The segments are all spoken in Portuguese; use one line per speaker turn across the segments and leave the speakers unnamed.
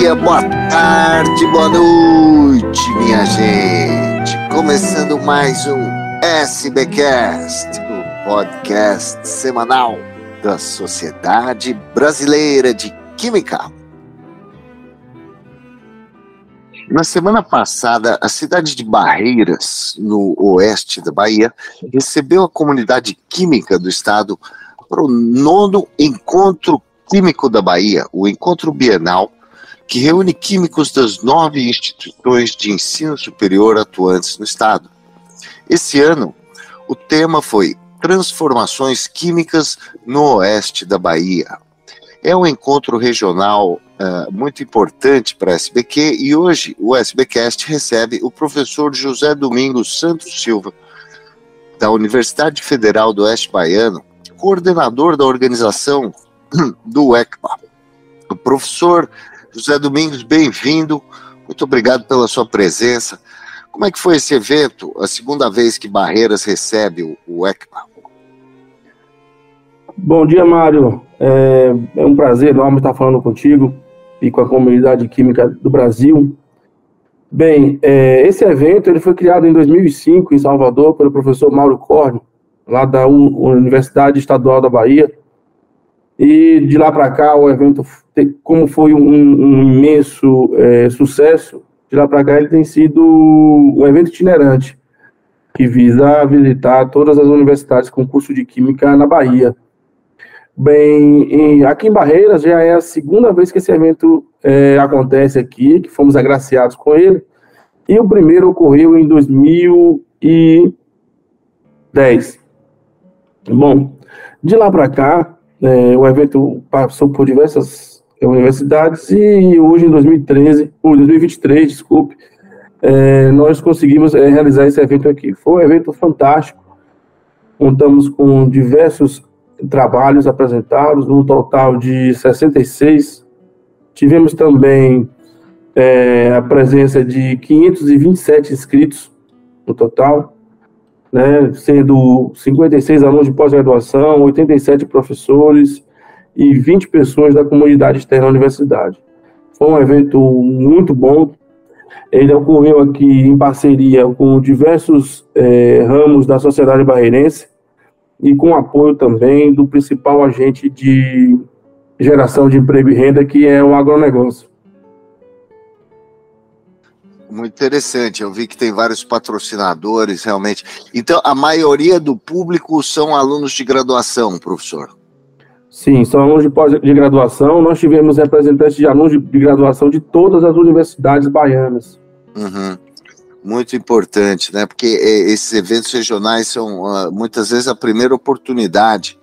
dia, boa tarde, boa noite, minha gente. Começando mais um SBcast, o podcast semanal da Sociedade Brasileira de Química. Na semana passada, a cidade de Barreiras, no oeste da Bahia, recebeu a comunidade química do estado para o nono Encontro Químico da Bahia, o Encontro Bienal, que reúne químicos das nove instituições de ensino superior atuantes no estado. Esse ano, o tema foi Transformações Químicas no Oeste da Bahia. É um encontro regional uh, muito importante para a SBQ e hoje o SBcast recebe o professor José Domingos Santos Silva, da Universidade Federal do Oeste Baiano, coordenador da organização do ECPA. O professor José Domingos, bem-vindo. Muito obrigado pela sua presença. Como é que foi esse evento, a segunda vez que Barreiras recebe o, o ECPA?
Bom dia, Mário. É, é, um prazer enorme estar falando contigo e com a comunidade química do Brasil. Bem, é, esse evento ele foi criado em 2005 em Salvador pelo professor Mauro Corne, lá da Universidade Estadual da Bahia. E de lá para cá, o evento, como foi um, um imenso é, sucesso, de lá para cá ele tem sido um evento itinerante, que visa visitar todas as universidades com curso de Química na Bahia. Bem, em, aqui em Barreiras já é a segunda vez que esse evento é, acontece aqui, que fomos agraciados com ele, e o primeiro ocorreu em 2010. Bom, de lá para cá, é, o evento passou por diversas universidades e hoje, em 2013, ou 2023, desculpe, é, nós conseguimos é, realizar esse evento aqui. Foi um evento fantástico. Contamos com diversos trabalhos apresentados, num total de 66. Tivemos também é, a presença de 527 inscritos no total né, sendo 56 alunos de pós-graduação, 87 professores e 20 pessoas da comunidade externa à universidade. Foi um evento muito bom. Ele ocorreu aqui em parceria com diversos é, ramos da sociedade barreirense e com apoio também do principal agente de geração de emprego e renda, que é o agronegócio.
Muito interessante. Eu vi que tem vários patrocinadores, realmente. Então, a maioria do público são alunos de graduação, professor?
Sim, são alunos de, de graduação. Nós tivemos representantes de alunos de, de graduação de todas as universidades baianas.
Uhum. Muito importante, né? Porque é, esses eventos regionais são uh, muitas vezes a primeira oportunidade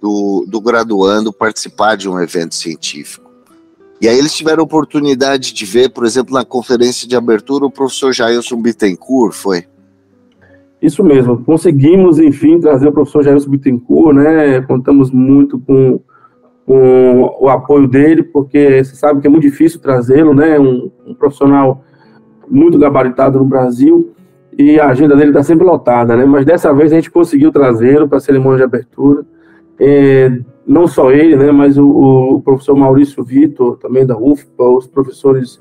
do, do graduando participar de um evento científico. E aí eles tiveram oportunidade de ver, por exemplo, na conferência de abertura, o professor Jailson Bittencourt, foi?
Isso mesmo, conseguimos, enfim, trazer o professor Jailson Bittencourt, né, contamos muito com, com o apoio dele, porque você sabe que é muito difícil trazê-lo, né, um, um profissional muito gabaritado no Brasil, e a agenda dele está sempre lotada, né, mas dessa vez a gente conseguiu trazê-lo para a cerimônia de abertura, é, não só ele, né, mas o, o professor Maurício Vitor, também da UFPA, os professores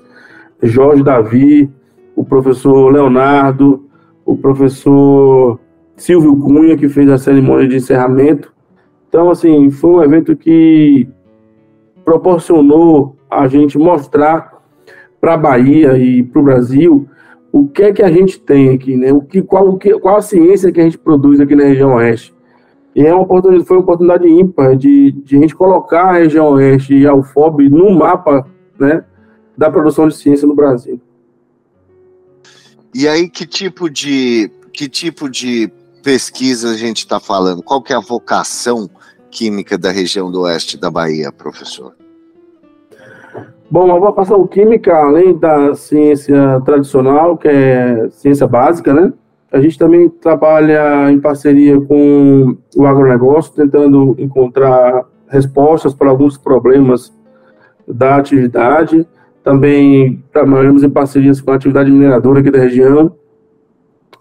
Jorge Davi, o professor Leonardo, o professor Silvio Cunha, que fez a cerimônia de encerramento. Então, assim, foi um evento que proporcionou a gente mostrar para a Bahia e para o Brasil o que é que a gente tem aqui, né? O que, qual, o que, qual a ciência que a gente produz aqui na região oeste. E é uma oportunidade, foi uma oportunidade ímpar de, de a gente colocar a região oeste e a UFOB no mapa né, da produção de ciência no Brasil.
E aí, que tipo de, que tipo de pesquisa a gente está falando? Qual que é a vocação química da região do oeste da Bahia, professor?
Bom, a vocação química, além da ciência tradicional, que é ciência básica, né? A gente também trabalha em parceria com o agronegócio, tentando encontrar respostas para alguns problemas da atividade. Também trabalhamos em parcerias com a atividade mineradora aqui da região.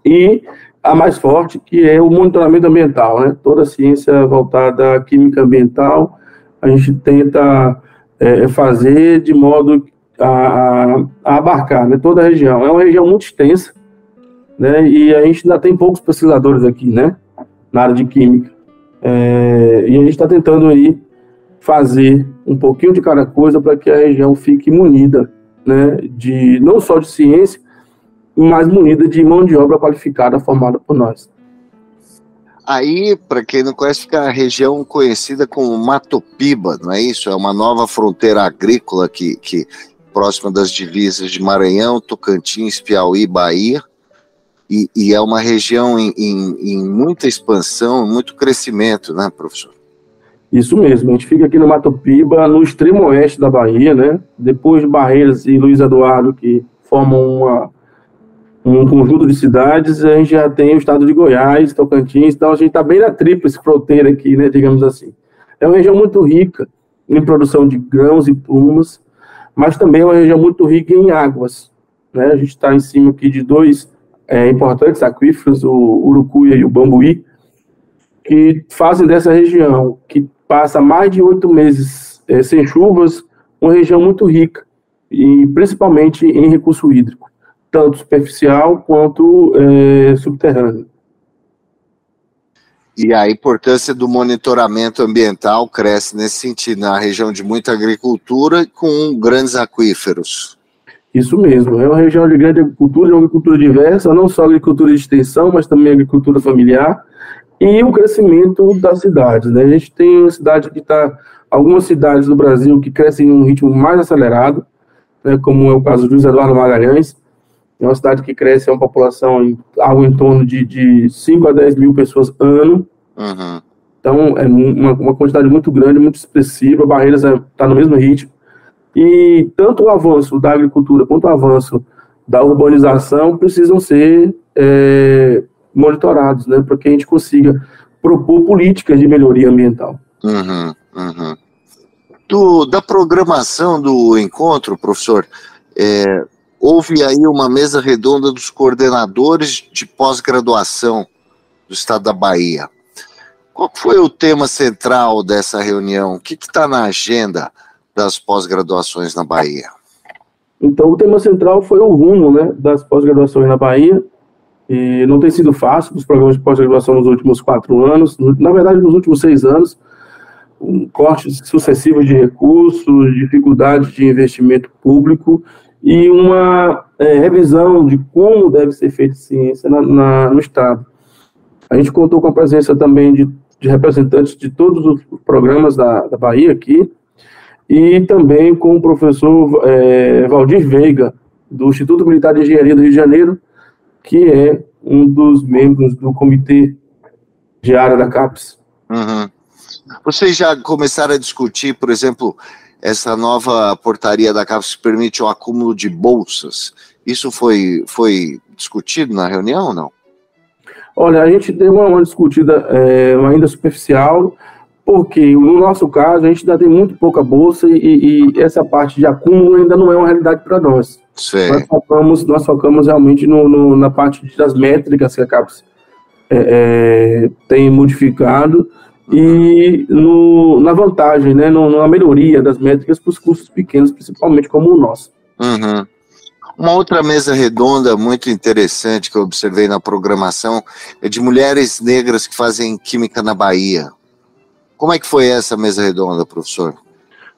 E a mais forte, que é o monitoramento ambiental, né? Toda a ciência voltada à química ambiental, a gente tenta é, fazer de modo a, a, abarcar né, toda a região. É uma região muito extensa, né, e a gente ainda tem poucos pesquisadores aqui, né, na área de química. É, e a gente está tentando aí fazer um pouquinho de cada coisa para que a região fique munida, né, de não só de ciência, mas munida de mão de obra qualificada formada por nós.
Aí, para quem não conhece, fica a região conhecida como Mato Piba, não é isso? É uma nova fronteira agrícola que, que próxima das divisas de Maranhão, Tocantins, Piauí, Bahia, e, e é uma região em, em, em, muita expansão, muito crescimento, né, professor?
Isso mesmo, a gente fica aqui no Mato Piba, no extremo oeste da Bahia, né? Depois de Barreiras e Luiz Eduardo, que formam uma, um conjunto de cidades, a gente já tem o estado de Goiás, Tocantins, então a gente está bem na tríplice fronteira aqui, né, digamos assim. É uma região muito rica em produção de grãos e plumas, mas também é uma região muito rica em águas. Né? A gente está em cima aqui de dois é, importantes aquíferos, o Urucuia e o Bambuí, que fazem dessa região, que passa mais de oito meses é, sem chuvas, uma região muito rica, e principalmente em recurso hídrico, tanto superficial quanto é, subterrâneo.
E a importância do monitoramento ambiental cresce nesse sentido, na região de muita agricultura com grandes aquíferos.
Isso mesmo, é uma região de grande agricultura, de uma agricultura diversa, não só agricultura de extensão, mas também agricultura familiar, e o crescimento das cidades. Né? A gente tem uma cidade que está, algumas cidades do Brasil que crescem em um ritmo mais acelerado, né, como é o caso de Luiz Eduardo Magalhães, é uma cidade que cresce, é uma população em, algo em torno de, de 5 a 10 mil pessoas ano. Uhum. Então, é uma, uma, quantidade muito grande, muito expressiva. Barreiras está é, tá no mesmo ritmo. E tanto o avanço da agricultura quanto o avanço da urbanização precisam ser é, monitorados, né, para que a gente consiga propor políticas de melhoria ambiental.
Uhum, uhum. Do, da programação do encontro, professor, é, houve aí uma mesa redonda dos coordenadores de pós-graduação do estado da Bahia. Qual foi o tema central dessa reunião? O que está na agenda das pós-graduações na Bahia?
Então, o tema central foi o rumo né, das pós-graduações na Bahia. E não tem sido fácil os programas de pós-graduação nos últimos quatro anos, na verdade, nos últimos seis anos, um, cortes sucessivos de recursos, dificuldades de investimento público e uma é, revisão de como deve ser feita ciência na, na, no Estado. A gente contou com a presença também de, de representantes de todos os programas da, da Bahia aqui, e também com o professor é, Valdir Veiga, do Instituto Militar de Engenharia do Rio de Janeiro, que é um dos membros do comitê de área da CAPES.
Uhum. Vocês já começaram a discutir, por exemplo, essa nova portaria da CAPES que permite o acúmulo de bolsas. Isso foi, foi discutido na reunião ou não?
Olha, a gente deu uma, uma discutida é, ainda superficial, porque no nosso caso a gente ainda tem muito pouca bolsa e, e essa parte de acúmulo ainda não é uma realidade para nós. Sim. Nós focamos, nós focamos realmente no, no, na parte das métricas que a CAPES é, é, tem modificado e no, na vantagem, né, no, na melhoria das métricas para os cursos pequenos, principalmente como o nosso.
Uhum. Uma outra mesa redonda muito interessante que eu observei na programação é de mulheres negras que fazem química na Bahia. Como é que foi essa mesa redonda, professor?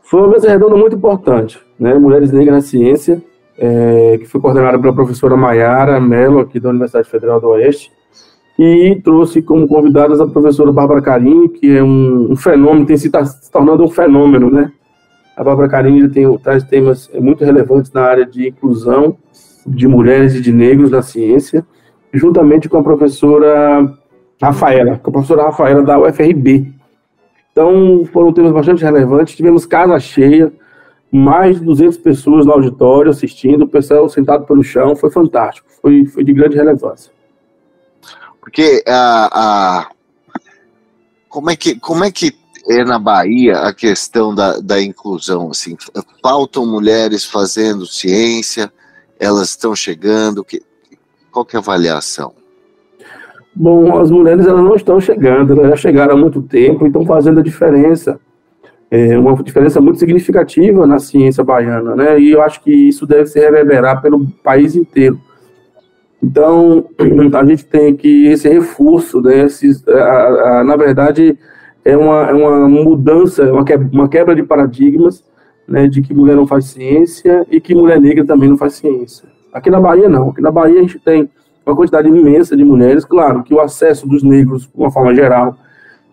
Foi uma mesa redonda muito importante, né? Mulheres Negras na Ciência, é, que foi coordenada pela professora Maiara Mello, aqui da Universidade Federal do Oeste, e trouxe como convidadas a professora Bárbara Carini, que é um, um fenômeno, tem se, tá se tornando um fenômeno, né? A Bárbara Carini tem, traz temas muito relevantes na área de inclusão de mulheres e de negros na ciência, juntamente com a professora Rafaela, com a professora Rafaela da UFRB. Então, foram temas bastante relevantes. Tivemos casa cheia, mais de 200 pessoas no auditório assistindo, o pessoal sentado pelo chão, foi fantástico, foi, foi de grande relevância.
Porque a, a, como, é que, como é que é na Bahia a questão da, da inclusão? Assim, faltam mulheres fazendo ciência, elas estão chegando, que, qual que é a avaliação?
Bom, as mulheres elas não estão chegando, elas já chegaram há muito tempo e estão fazendo a diferença. é, uma diferença muito significativa na ciência baiana, né? E eu acho que isso deve se reverberar pelo país inteiro. Então, a gente tem que esse reforço, né? Esse, a, a, na verdade, é uma, é uma mudança, uma quebra, uma quebra de paradigmas, né? De que mulher não faz ciência e que mulher negra também não faz ciência. Aqui na Bahia, não. Aqui na Bahia, a gente tem uma quantidade imensa de mulheres. Claro que o acesso dos negros, de uma forma geral,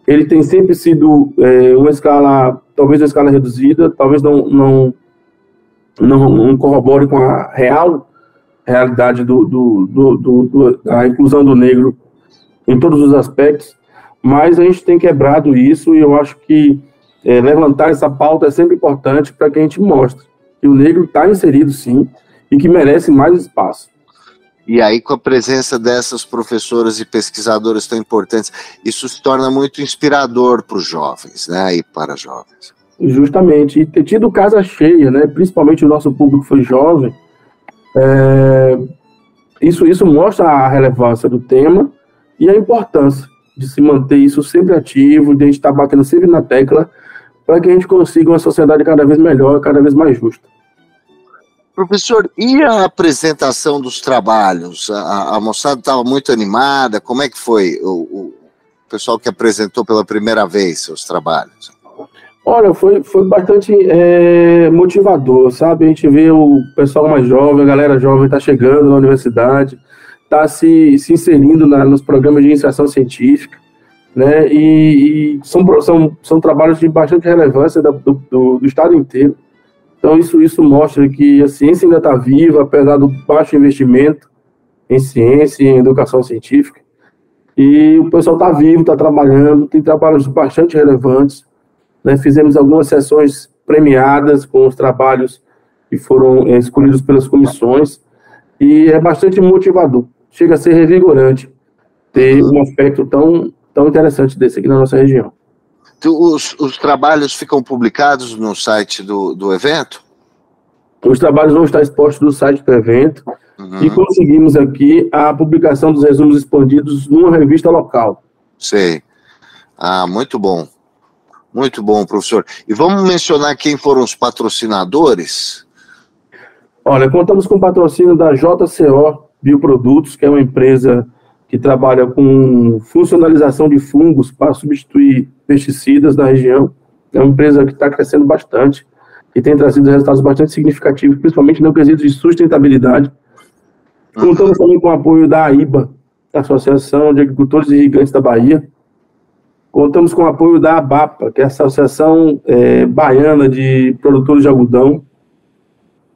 ele tem sempre sido é, uma escala, talvez uma escala reduzida, talvez não, não, não, não corrobore com a real realidade do, do, do, do, da inclusão do negro em todos os aspectos, mas a gente tem quebrado isso e eu acho que é, levantar essa pauta é sempre importante para que a gente mostre que o negro está inserido sim e que merece mais espaço.
E aí, com a presença dessas professoras e pesquisadoras tão importantes, isso se torna muito inspirador para os jovens, né? E para jovens.
Justamente. E ter tido casa cheia, né? Principalmente o nosso público foi jovem. É... Isso, isso mostra a relevância do tema e a importância de se manter isso sempre ativo, de a gente estar tá batendo sempre na tecla, para que a gente consiga uma sociedade cada vez melhor, cada vez mais justa.
Professor, e a apresentação dos trabalhos? A, a moçada estava muito animada. Como é que foi o, o, pessoal que apresentou pela primeira vez seus trabalhos?
Olha, foi, foi bastante é, motivador, sabe? A gente vê o pessoal mais jovem, a galera jovem está chegando na universidade, está se, se inserindo na, nos programas de iniciação científica, né? E, e, são, são, são trabalhos de bastante relevância do, do, do Estado inteiro. Então, isso, isso mostra que a ciência ainda está viva, apesar do baixo investimento em ciência e em educação científica. E o pessoal está vivo, está trabalhando, tem trabalhos bastante relevantes. Né? Fizemos algumas sessões premiadas com os trabalhos que foram é, escolhidos pelas comissões. E é bastante motivador. Chega a ser revigorante ter um aspecto tão, tão interessante desse aqui na nossa região.
Os, os trabalhos ficam publicados no site do, do evento?
Os trabalhos vão estar expostos no site do evento uhum. e conseguimos aqui a publicação dos resumos expandidos numa revista local.
Sei. Ah, muito bom. Muito bom, professor. E vamos mencionar quem foram os patrocinadores?
Olha, contamos com o patrocínio da JCO Bioprodutos, que é uma empresa que trabalha com funcionalização de fungos para substituir pesticidas na região. É uma empresa que está crescendo bastante e tem trazido resultados bastante significativos, principalmente no quesito de sustentabilidade. Contamos também com o apoio da AIBA, Associação de Agricultores e Gigantes da Bahia. Contamos com o apoio da ABAPA, que é a Associação é, Baiana de Produtores de Algodão.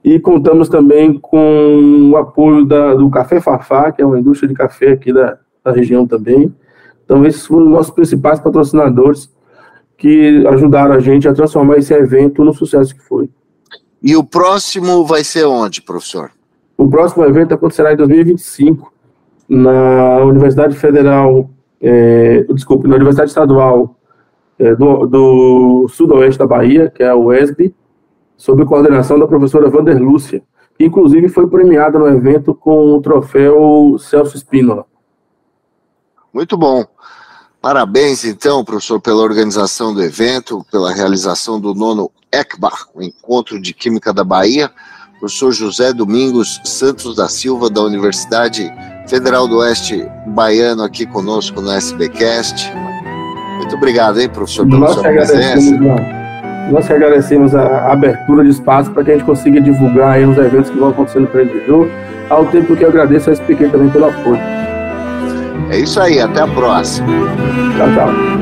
E contamos também com o apoio da, do Café Fafá, que é uma indústria de café aqui da, da região também. Então, esses foram os nossos principais patrocinadores que ajudaram a gente a transformar esse evento no sucesso que foi.
E o próximo vai ser onde, professor?
O próximo evento acontecerá em 2025, na Universidade Federal, é, desculpe, na Universidade Estadual é, do, do Sudoeste da Bahia, que é a UESB, sob coordenação da professora Vander Lúcia, que inclusive foi premiada no evento com o troféu Celso Spínola.
Muito bom. Parabéns, então, professor, pela organização do evento, pela realização do nono ECBAR, o Encontro de Química da Bahia. Professor José Domingos Santos da Silva, da Universidade Federal do Oeste Baiano, aqui conosco no SBcast. Muito obrigado, hein, professor, pela Nós sua presença.
Nós que agradecemos a abertura de espaço para que a gente consiga divulgar os eventos que vão acontecer no empreendedor, ao tempo que eu agradeço a SPQ também pelo apoio.
É isso aí, até a próxima.
Tchau, tchau.